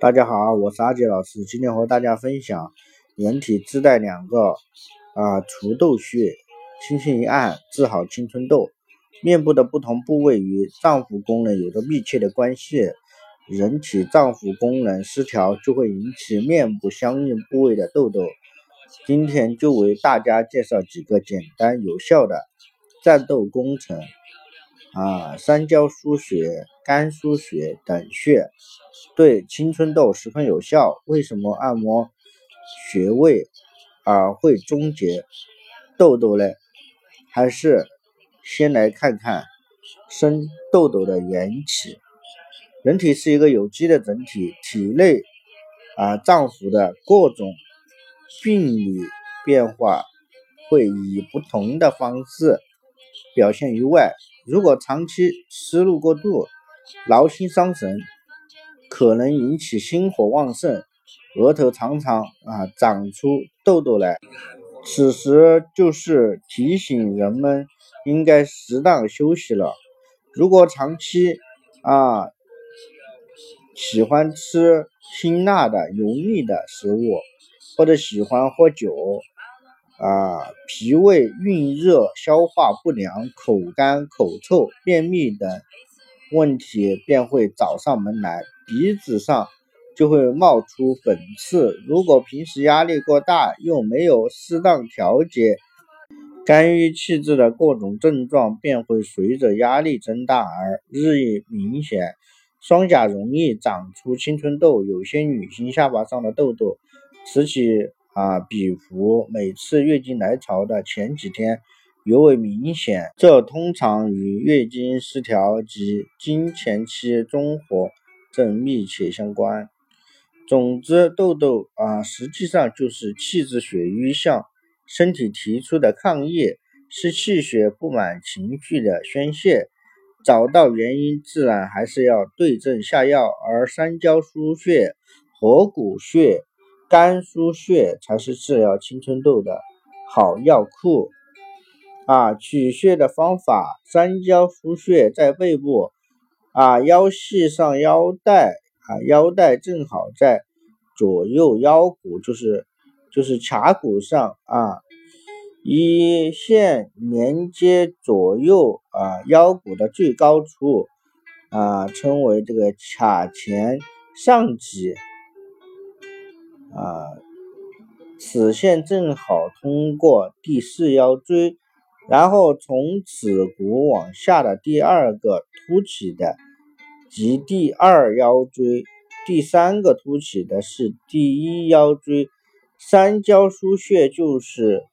大家好，我是阿杰老师，今天和大家分享，人体自带两个啊除痘穴，轻轻一按治好青春痘。面部的不同部位与脏腑功能有着密切的关系，人体脏腑功能失调就会引起面部相应部位的痘痘。今天就为大家介绍几个简单有效的战斗工程。啊，三焦腧穴、肝腧穴等穴对青春痘十分有效。为什么按摩穴位啊会终结痘痘呢？还是先来看看生痘痘的缘起。人体是一个有机的整体，体内啊脏腑的各种病理变化会以不同的方式表现于外。如果长期思路过度、劳心伤神，可能引起心火旺盛，额头常常啊长出痘痘来。此时就是提醒人们应该适当休息了。如果长期啊喜欢吃辛辣的、油腻的食物，或者喜欢喝酒。啊，脾胃运热、消化不良、口干口臭、便秘等问题便会找上门来。鼻子上就会冒出粉刺。如果平时压力过大，又没有适当调节，肝郁气滞的各种症状便会随着压力增大而日益明显。双颊容易长出青春痘，有些女性下巴上的痘痘，此起。啊，比如每次月经来潮的前几天尤为明显，这通常与月经失调及经前期综合症密切相关。总之，痘痘啊，实际上就是气滞血瘀向身体提出的抗议，是气血不满情绪的宣泄。找到原因，自然还是要对症下药，而三焦腧穴、合谷穴。肝腧穴才是治疗青春痘的好药库啊！取穴的方法：三焦腧穴在背部啊，腰系上腰带啊，腰带正好在左右腰骨，就是就是髂骨上啊，一线连接左右啊腰骨的最高处啊，称为这个髂前上棘。啊，此线正好通过第四腰椎，然后从此骨往下的第二个凸起的即第二腰椎，第三个凸起的是第一腰椎。三焦腧穴就是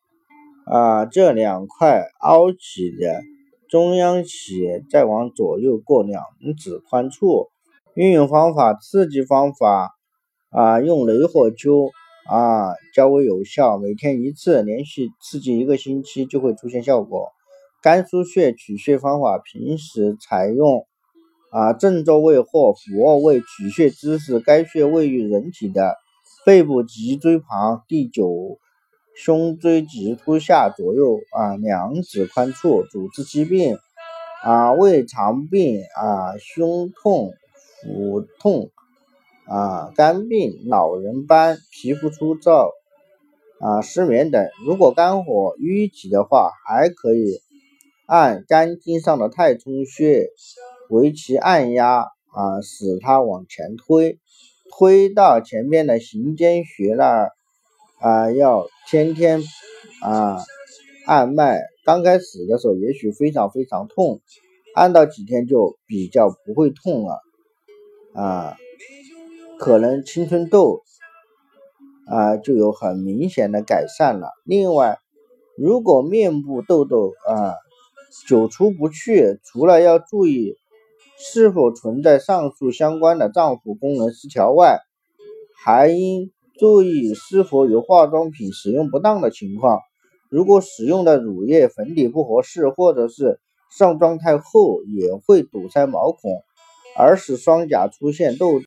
啊这两块凹起的中央起，再往左右过两指宽处。运用方法：刺激方法。啊，用雷火灸啊较为有效，每天一次，连续刺激一个星期就会出现效果。肝腧穴取穴方法，平时采用啊正坐位或俯卧位取穴姿势，该穴位于人体的背部脊椎旁第九胸椎棘突下左右啊两指宽处。主治疾病啊胃肠病啊胸痛腹痛。啊，肝病、老人斑、皮肤粗糙、啊失眠等。如果肝火淤积的话，还可以按肝经上的太冲穴，为其按压啊，使它往前推，推到前面的行间穴那儿啊，要天天啊按脉。刚开始的时候也许非常非常痛，按到几天就比较不会痛了啊。可能青春痘啊就有很明显的改善了。另外，如果面部痘痘啊久出不去，除了要注意是否存在上述相关的脏腑功能失调外，还应注意是否有化妆品使用不当的情况。如果使用的乳液、粉底不合适，或者是上妆太厚，也会堵塞毛孔，而使双颊出现痘。